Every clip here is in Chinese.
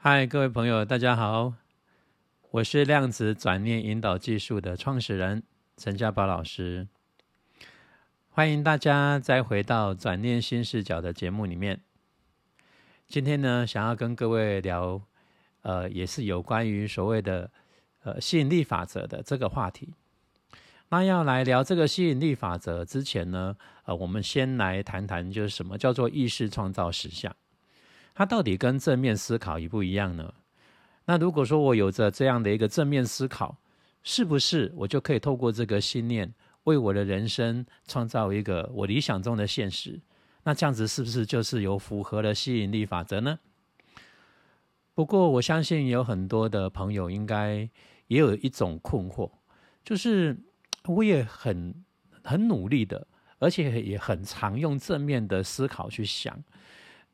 嗨，各位朋友，大家好，我是量子转念引导技术的创始人陈家宝老师，欢迎大家再回到转念新视角的节目里面。今天呢，想要跟各位聊，呃，也是有关于所谓的呃吸引力法则的这个话题。那要来聊这个吸引力法则之前呢，呃，我们先来谈谈，就是什么叫做意识创造实相？它到底跟正面思考一不一样呢？那如果说我有着这样的一个正面思考，是不是我就可以透过这个信念，为我的人生创造一个我理想中的现实？那这样子是不是就是有符合了吸引力法则呢？不过我相信有很多的朋友应该也有一种困惑，就是。我也很很努力的，而且也很常用正面的思考去想。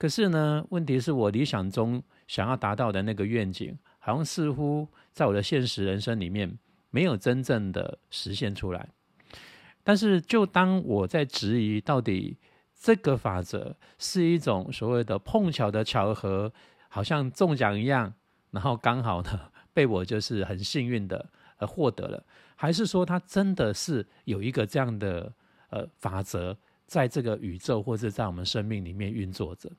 可是呢，问题是我理想中想要达到的那个愿景，好像似乎在我的现实人生里面没有真正的实现出来。但是，就当我在质疑到底这个法则是一种所谓的碰巧的巧合，好像中奖一样，然后刚好呢被我就是很幸运的呃获得了。还是说，它真的是有一个这样的呃法则，在这个宇宙或者在我们生命里面运作着。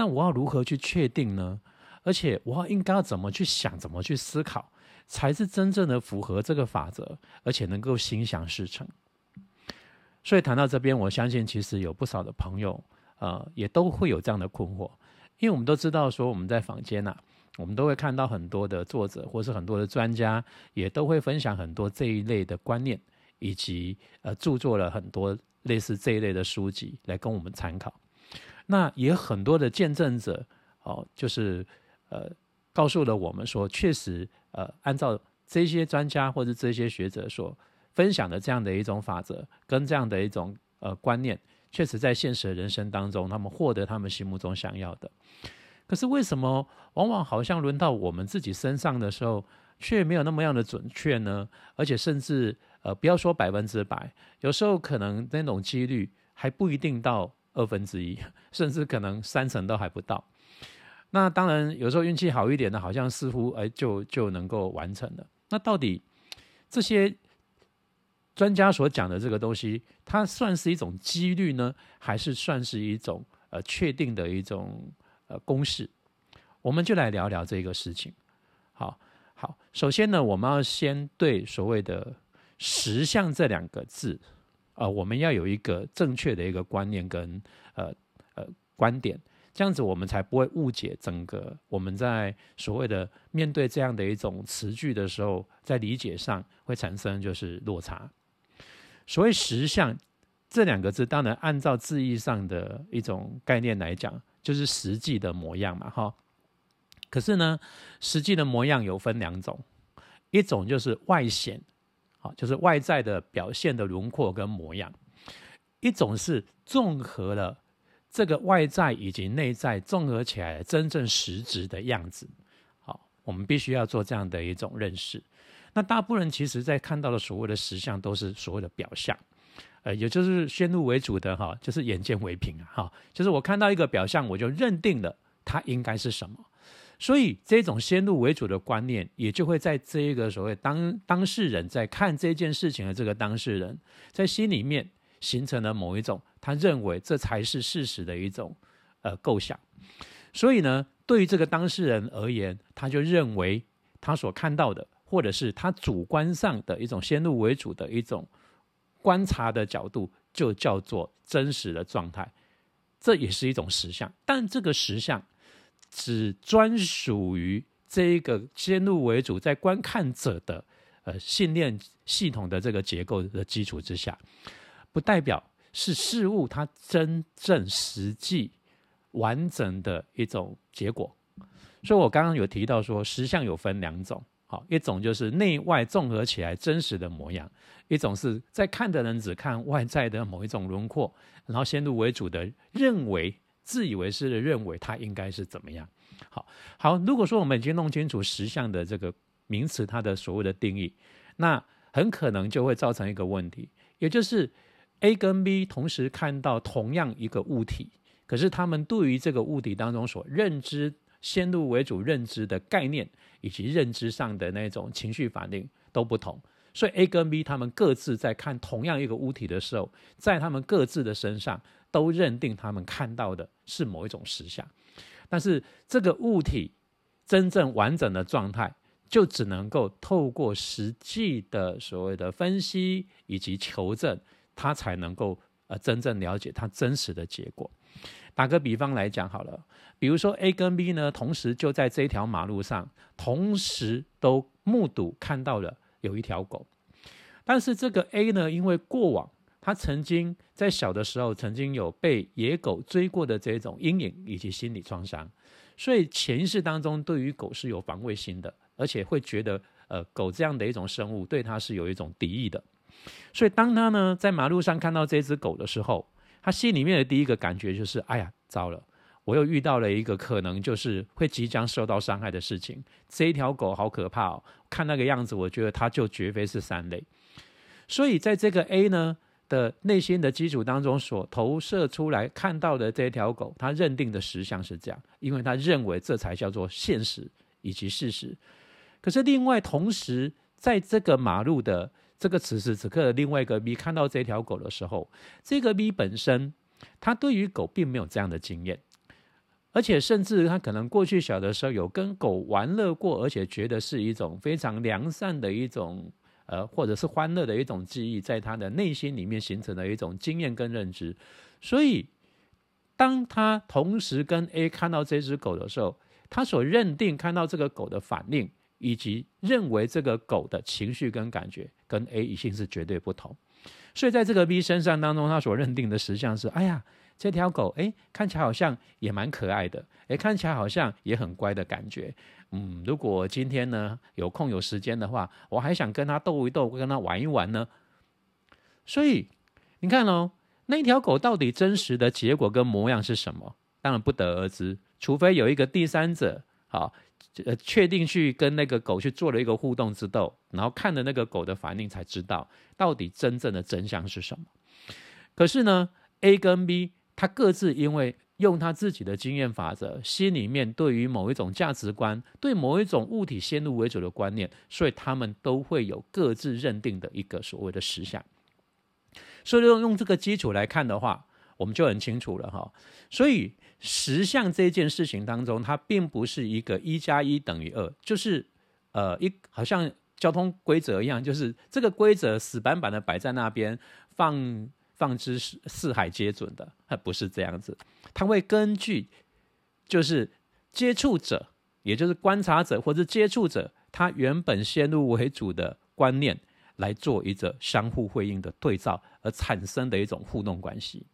那我要如何去确定呢？而且我要应该要怎么去想，怎么去思考，才是真正的符合这个法则，而且能够心想事成。所以谈到这边，我相信其实有不少的朋友，呃，也都会有这样的困惑，因为我们都知道说我们在坊间呐。我们都会看到很多的作者，或是很多的专家，也都会分享很多这一类的观念，以及呃著作了很多类似这一类的书籍来供我们参考。那也很多的见证者哦，就是呃告诉了我们说，确实呃按照这些专家或者这些学者所分享的这样的一种法则跟这样的一种呃观念，确实在现实的人生当中，他们获得他们心目中想要的。可是为什么往往好像轮到我们自己身上的时候，却没有那么样的准确呢？而且甚至呃，不要说百分之百，有时候可能那种几率还不一定到二分之一，甚至可能三成都还不到。那当然，有时候运气好一点的，好像似乎哎就就能够完成了。那到底这些专家所讲的这个东西，它算是一种几率呢，还是算是一种呃确定的一种？呃，公式，我们就来聊聊这个事情。好，好，首先呢，我们要先对所谓的实相这两个字，呃，我们要有一个正确的一个观念跟呃呃观点，这样子我们才不会误解整个我们在所谓的面对这样的一种词句的时候，在理解上会产生就是落差。所谓实相这两个字，当然按照字义上的一种概念来讲。就是实际的模样嘛，哈。可是呢，实际的模样有分两种，一种就是外显，好，就是外在的表现的轮廓跟模样；一种是综合了这个外在以及内在综合起来真正实质的样子。好，我们必须要做这样的一种认识。那大部分人其实在看到的所谓的实相，都是所谓的表象。呃，也就是先入为主的哈，就是眼见为凭啊，哈，就是我看到一个表象，我就认定了它应该是什么，所以这种先入为主的观念，也就会在这一个所谓当当事人在看这件事情的这个当事人，在心里面形成了某一种他认为这才是事实的一种呃构想，所以呢，对于这个当事人而言，他就认为他所看到的，或者是他主观上的一种先入为主的一种。观察的角度就叫做真实的状态，这也是一种实相，但这个实相只专属于这一个先入为主在观看者的呃信念系统的这个结构的基础之下，不代表是事物它真正实际完整的一种结果。所以我刚刚有提到说，实相有分两种。好，一种就是内外综合起来真实的模样，一种是在看的人只看外在的某一种轮廓，然后先入为主的认为、自以为是的认为它应该是怎么样。好，好，如果说我们已经弄清楚实相的这个名词它的所谓的定义，那很可能就会造成一个问题，也就是 A 跟 B 同时看到同样一个物体，可是他们对于这个物体当中所认知先入为主认知的概念以及认知上的那种情绪反应都不同。所以 A 跟 B 他们各自在看同样一个物体的时候，在他们各自的身上都认定他们看到的是某一种实相，但是这个物体真正完整的状态，就只能够透过实际的所谓的分析以及求证，它才能够呃真正了解它真实的结果。打个比方来讲好了，比如说 A 跟 B 呢，同时就在这一条马路上，同时都目睹看到了。有一条狗，但是这个 A 呢，因为过往他曾经在小的时候曾经有被野狗追过的这种阴影以及心理创伤，所以潜意识当中对于狗是有防卫心的，而且会觉得呃狗这样的一种生物对他是有一种敌意的。所以当他呢在马路上看到这只狗的时候，他心里面的第一个感觉就是：哎呀，糟了！我又遇到了一个可能就是会即将受到伤害的事情。这一条狗好可怕哦，看那个样子，我觉得它就绝非是三类。所以在这个 A 呢的内心的基础当中所投射出来看到的这条狗，他认定的实相是这样，因为他认为这才叫做现实以及事实。可是另外同时，在这个马路的这个此时此刻的另外一个 B 看到这条狗的时候，这个 B 本身他对于狗并没有这样的经验。而且甚至他可能过去小的时候有跟狗玩乐过，而且觉得是一种非常良善的一种呃，或者是欢乐的一种记忆，在他的内心里面形成的一种经验跟认知。所以，当他同时跟 A 看到这只狗的时候，他所认定看到这个狗的反应，以及认为这个狗的情绪跟感觉，跟 A 一定是绝对不同。所以，在这个 B 身上当中，他所认定的实相是：哎呀。这条狗，哎，看起来好像也蛮可爱的，哎，看起来好像也很乖的感觉。嗯，如果今天呢有空有时间的话，我还想跟它斗一斗，跟它玩一玩呢。所以你看哦，那条狗到底真实的结果跟模样是什么？当然不得而知，除非有一个第三者，好，呃，确定去跟那个狗去做了一个互动之斗，然后看了那个狗的反应，才知道到底真正的真相是什么。可是呢，A 跟 B。他各自因为用他自己的经验法则，心里面对于某一种价值观，对某一种物体先入为主的观念，所以他们都会有各自认定的一个所谓的实相。所以用用这个基础来看的话，我们就很清楚了哈。所以实相这件事情当中，它并不是一个一加一等于二，就是呃一好像交通规则一样，就是这个规则死板板的摆在那边放。放之四海皆准的，它不是这样子，它会根据就是接触者，也就是观察者或者接触者，他原本先入为主的观念来做一个相互回应的对照，而产生的一种互动关系。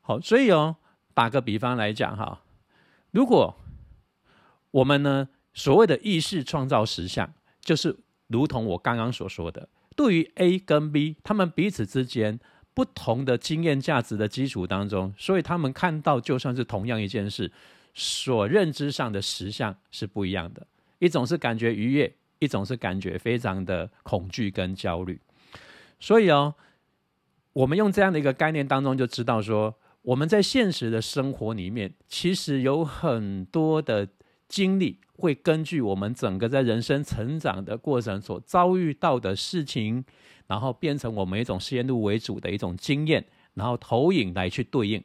好，所以哦，打个比方来讲哈，如果我们呢所谓的意识创造实相，就是如同我刚刚所说的，对于 A 跟 B，他们彼此之间。不同的经验价值的基础当中，所以他们看到就算是同样一件事，所认知上的实相是不一样的。一种是感觉愉悦，一种是感觉非常的恐惧跟焦虑。所以哦，我们用这样的一个概念当中，就知道说，我们在现实的生活里面，其实有很多的经历，会根据我们整个在人生成长的过程所遭遇到的事情。然后变成我们一种先入为主的一种经验，然后投影来去对应。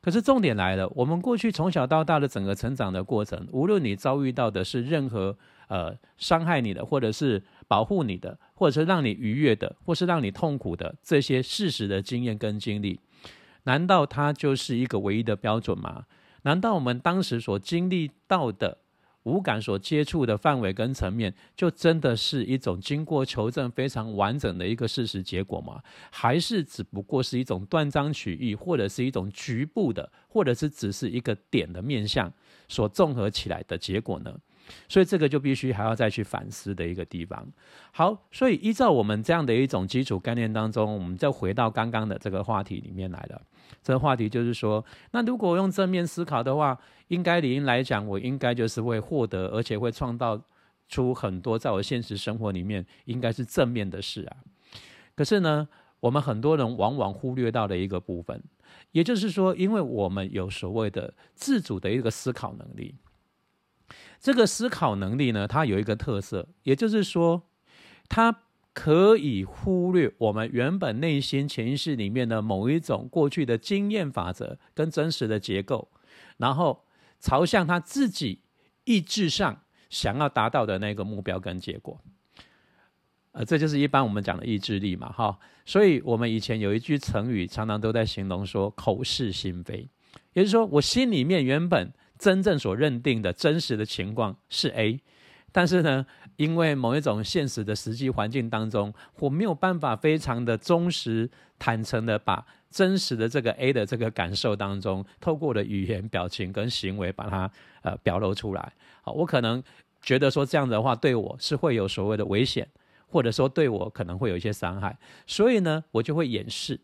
可是重点来了，我们过去从小到大的整个成长的过程，无论你遭遇到的是任何呃伤害你的，或者是保护你的，或者是让你愉悦的，或是让你痛苦的这些事实的经验跟经历，难道它就是一个唯一的标准吗？难道我们当时所经历到的？五感所接触的范围跟层面，就真的是一种经过求证非常完整的一个事实结果吗？还是只不过是一种断章取义，或者是一种局部的，或者是只是一个点的面相所综合起来的结果呢？所以这个就必须还要再去反思的一个地方。好，所以依照我们这样的一种基础概念当中，我们再回到刚刚的这个话题里面来了。这个话题就是说，那如果用正面思考的话，应该理应来讲，我应该就是会获得，而且会创造出很多在我现实生活里面应该是正面的事啊。可是呢，我们很多人往往忽略到的一个部分，也就是说，因为我们有所谓的自主的一个思考能力。这个思考能力呢，它有一个特色，也就是说，它可以忽略我们原本内心潜意识里面的某一种过去的经验法则跟真实的结构，然后朝向他自己意志上想要达到的那个目标跟结果。呃，这就是一般我们讲的意志力嘛，哈。所以我们以前有一句成语，常常都在形容说“口是心非”，也就是说，我心里面原本。真正所认定的真实的情况是 A，但是呢，因为某一种现实的实际环境当中，我没有办法非常的忠实、坦诚的把真实的这个 A 的这个感受当中，透过的语言、表情跟行为把它呃表露出来。好，我可能觉得说这样的话对我是会有所谓的危险，或者说对我可能会有一些伤害，所以呢，我就会掩饰。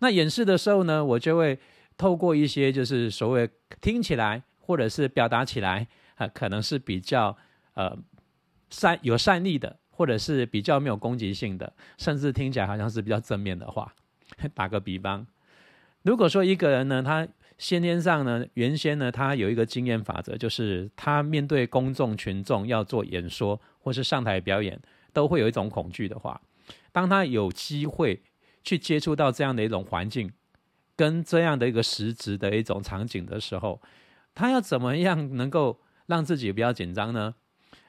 那掩饰的时候呢，我就会透过一些就是所谓听起来。或者是表达起来啊，可能是比较呃善有善意的，或者是比较没有攻击性的，甚至听起来好像是比较正面的话。打个比方，如果说一个人呢，他先天上呢，原先呢，他有一个经验法则，就是他面对公众群众要做演说或是上台表演，都会有一种恐惧的话，当他有机会去接触到这样的一种环境，跟这样的一个实质的一种场景的时候。他要怎么样能够让自己不要紧张呢？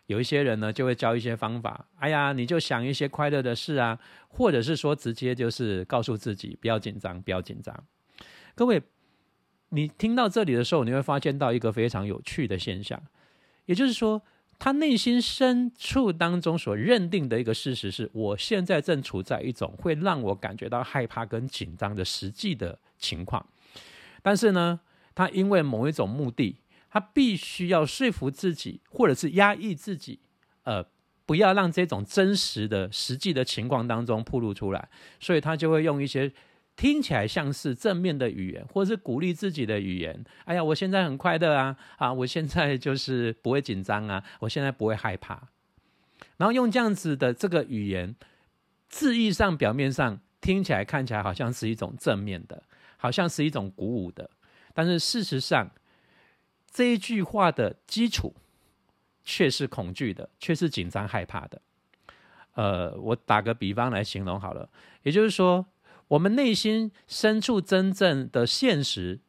有一些人呢就会教一些方法。哎呀，你就想一些快乐的事啊，或者是说直接就是告诉自己不要紧张，不要紧张。各位，你听到这里的时候，你会发现到一个非常有趣的现象，也就是说，他内心深处当中所认定的一个事实是：我现在正处在一种会让我感觉到害怕跟紧张的实际的情况，但是呢？他因为某一种目的，他必须要说服自己，或者是压抑自己，呃，不要让这种真实的、实际的情况当中暴露出来，所以他就会用一些听起来像是正面的语言，或者是鼓励自己的语言。哎呀，我现在很快乐啊，啊，我现在就是不会紧张啊，我现在不会害怕。然后用这样子的这个语言，字义上、表面上听起来、看起来好像是一种正面的，好像是一种鼓舞的。但是事实上，这一句话的基础却是恐惧的，却是紧张害怕的。呃，我打个比方来形容好了，也就是说，我们内心深处真正的现实，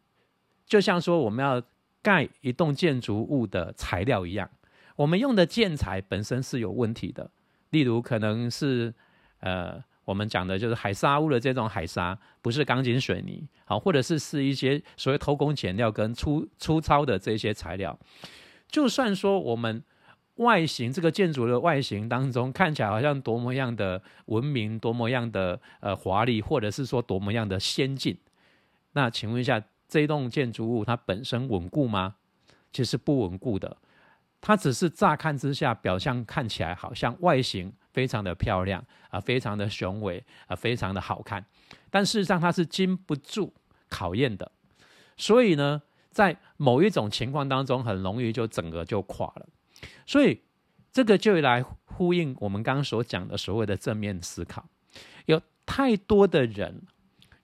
就像说我们要盖一栋建筑物的材料一样，我们用的建材本身是有问题的，例如可能是呃。我们讲的就是海沙屋的这种海沙，不是钢筋水泥，好，或者是是一些所谓偷工减料跟粗粗糙的这些材料。就算说我们外形这个建筑的外形当中看起来好像多么样的文明，多么样的呃华丽，或者是说多么样的先进，那请问一下，这一栋建筑物它本身稳固吗？其实不稳固的，它只是乍看之下表象看起来好像外形。非常的漂亮啊，非常的雄伟啊，非常的好看，但事实上它是经不住考验的，所以呢，在某一种情况当中，很容易就整个就垮了。所以这个就来呼应我们刚刚所讲的所谓的正面思考。有太多的人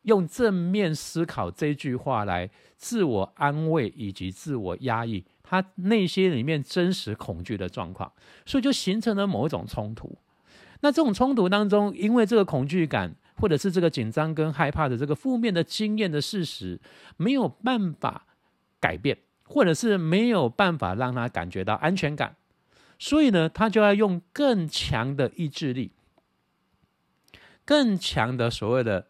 用正面思考这句话来自我安慰以及自我压抑他内心里面真实恐惧的状况，所以就形成了某一种冲突。那这种冲突当中，因为这个恐惧感，或者是这个紧张跟害怕的这个负面的经验的事实，没有办法改变，或者是没有办法让他感觉到安全感，所以呢，他就要用更强的意志力，更强的所谓的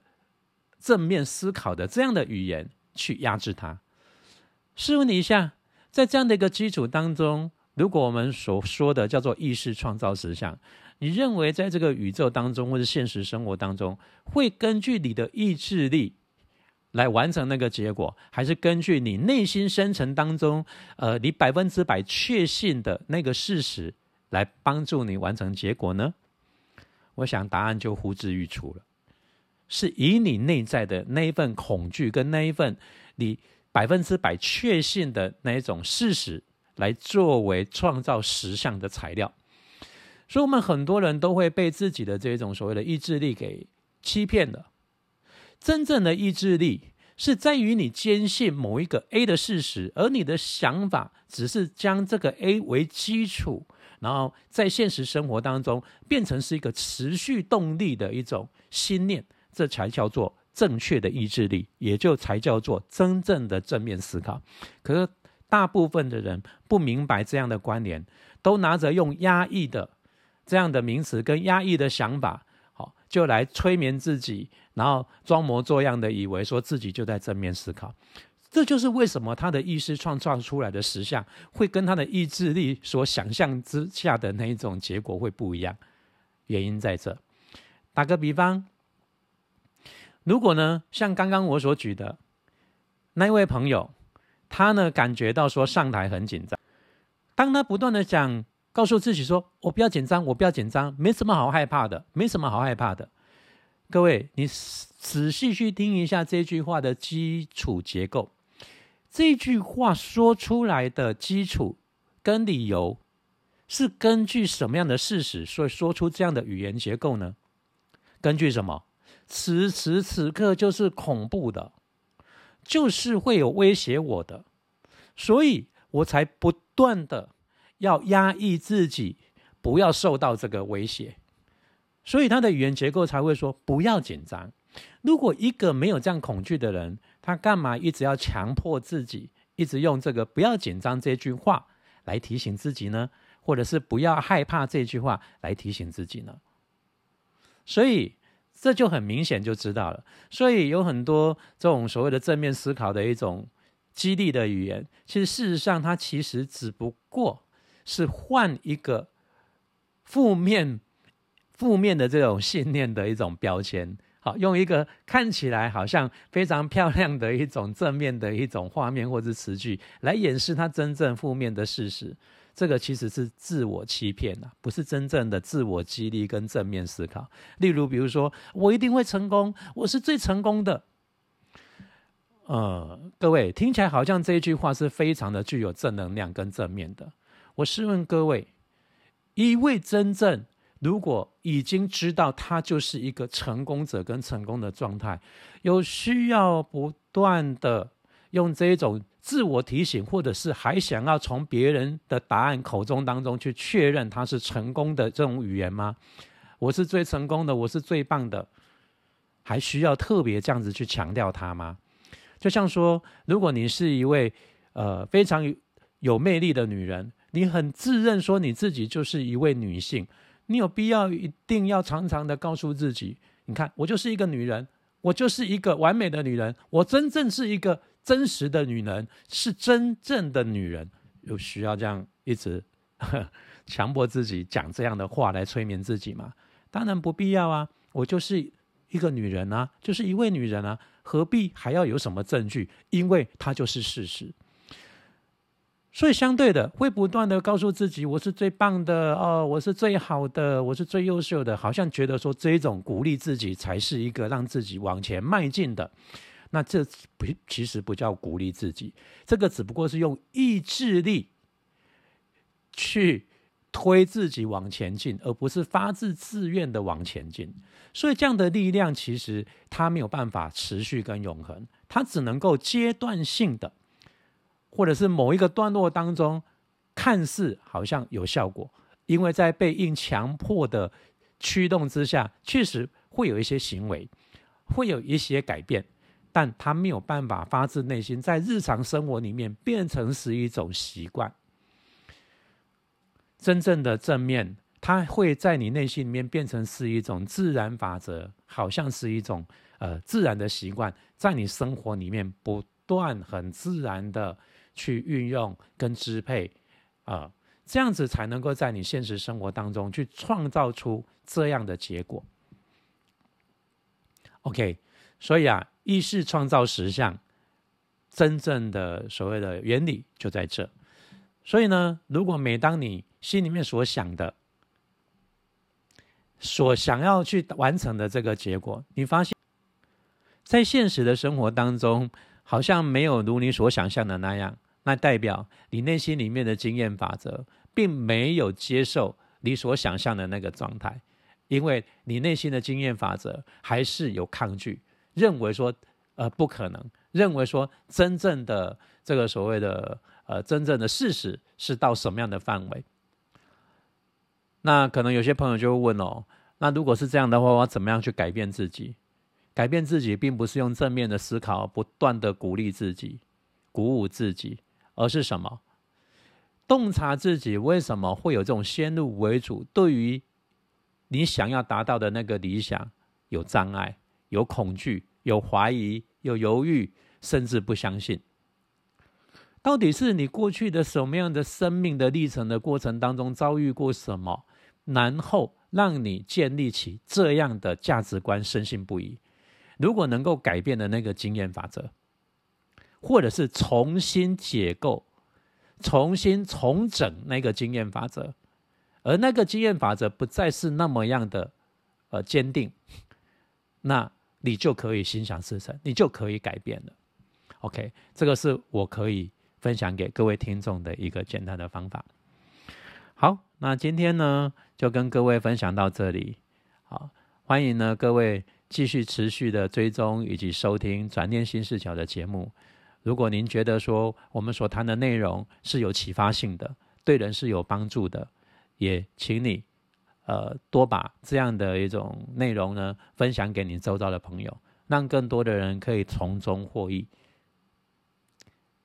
正面思考的这样的语言去压制他。试问你一下，在这样的一个基础当中，如果我们所说的叫做意识创造实相。你认为在这个宇宙当中，或者现实生活当中，会根据你的意志力来完成那个结果，还是根据你内心深层当中，呃，你百分之百确信的那个事实来帮助你完成结果呢？我想答案就呼之欲出了，是以你内在的那一份恐惧跟那一份你百分之百确信的那一种事实，来作为创造实相的材料。所以，我们很多人都会被自己的这种所谓的意志力给欺骗了。真正的意志力是在于你坚信某一个 A 的事实，而你的想法只是将这个 A 为基础，然后在现实生活当中变成是一个持续动力的一种心念，这才叫做正确的意志力，也就才叫做真正的正面思考。可是大部分的人不明白这样的关联，都拿着用压抑的这样的名词跟压抑的想法。好就来催眠自己，然后装模作样的以为说自己就在正面思考，这就是为什么他的意识创造出来的实相会跟他的意志力所想象之下的那一种结果会不一样。原因在这。打个比方，如果呢，像刚刚我所举的那一位朋友，他呢感觉到说上台很紧张，当他不断的讲。告诉自己说：“我不要紧张，我不要紧张，没什么好害怕的，没什么好害怕的。”各位，你仔细去听一下这句话的基础结构。这句话说出来的基础跟理由，是根据什么样的事实，所以说出这样的语言结构呢？根据什么？此时此刻就是恐怖的，就是会有威胁我的，所以我才不断的。要压抑自己，不要受到这个威胁，所以他的语言结构才会说不要紧张。如果一个没有这样恐惧的人，他干嘛一直要强迫自己，一直用这个不要紧张这句话来提醒自己呢？或者是不要害怕这句话来提醒自己呢？所以这就很明显就知道了。所以有很多这种所谓的正面思考的一种激励的语言，其实事实上它其实只不过。是换一个负面、负面的这种信念的一种标签，好，用一个看起来好像非常漂亮的一种正面的一种画面或者词句来掩饰它真正负面的事实。这个其实是自我欺骗呐，不是真正的自我激励跟正面思考。例如，比如说，我一定会成功，我是最成功的。呃，各位听起来好像这一句话是非常的具有正能量跟正面的。我试问各位，一位真正如果已经知道他就是一个成功者跟成功的状态，有需要不断的用这种自我提醒，或者是还想要从别人的答案口中当中去确认他是成功的这种语言吗？我是最成功的，我是最棒的，还需要特别这样子去强调他吗？就像说，如果你是一位呃非常有魅力的女人。你很自认说你自己就是一位女性，你有必要一定要常常的告诉自己，你看我就是一个女人，我就是一个完美的女人，我真正是一个真实的女人，是真正的女人，有需要这样一直 强迫自己讲这样的话来催眠自己吗？当然不必要啊，我就是一个女人啊，就是一位女人啊，何必还要有什么证据？因为它就是事实。所以，相对的，会不断的告诉自己，我是最棒的哦，我是最好的，我是最优秀的，好像觉得说这种鼓励自己才是一个让自己往前迈进的。那这不其实不叫鼓励自己，这个只不过是用意志力去推自己往前进，而不是发自自愿的往前进。所以，这样的力量其实它没有办法持续跟永恒，它只能够阶段性的。或者是某一个段落当中，看似好像有效果，因为在被硬强迫的驱动之下，确实会有一些行为，会有一些改变，但他没有办法发自内心在日常生活里面变成是一种习惯。真正的正面，它会在你内心里面变成是一种自然法则，好像是一种呃自然的习惯，在你生活里面不断很自然的。去运用跟支配，啊，这样子才能够在你现实生活当中去创造出这样的结果。OK，所以啊，意识创造实相，真正的所谓的原理就在这。所以呢，如果每当你心里面所想的、所想要去完成的这个结果，你发现，在现实的生活当中，好像没有如你所想象的那样。那代表你内心里面的经验法则，并没有接受你所想象的那个状态，因为你内心的经验法则还是有抗拒，认为说，呃，不可能，认为说真正的这个所谓的呃真正的事实是到什么样的范围？那可能有些朋友就会问哦，那如果是这样的话，我怎么样去改变自己？改变自己，并不是用正面的思考，不断的鼓励自己、鼓舞自己，而是什么？洞察自己为什么会有这种先入为主，对于你想要达到的那个理想有障碍、有恐惧、有怀疑、有犹豫，甚至不相信。到底是你过去的什么样的生命的历程的过程当中遭遇过什么，然后让你建立起这样的价值观，深信不疑？如果能够改变的那个经验法则，或者是重新解构、重新重整那个经验法则，而那个经验法则不再是那么样的呃坚定，那你就可以心想事成，你就可以改变了。OK，这个是我可以分享给各位听众的一个简单的方法。好，那今天呢就跟各位分享到这里。好，欢迎呢各位。继续持续的追踪以及收听转念新视角的节目。如果您觉得说我们所谈的内容是有启发性的，对人是有帮助的，也请你呃多把这样的一种内容呢分享给你周遭的朋友，让更多的人可以从中获益。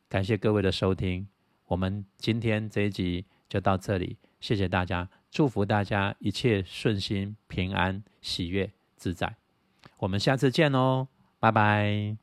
感谢各位的收听，我们今天这一集就到这里，谢谢大家，祝福大家一切顺心、平安、喜悦、自在。我们下次见哦，拜拜。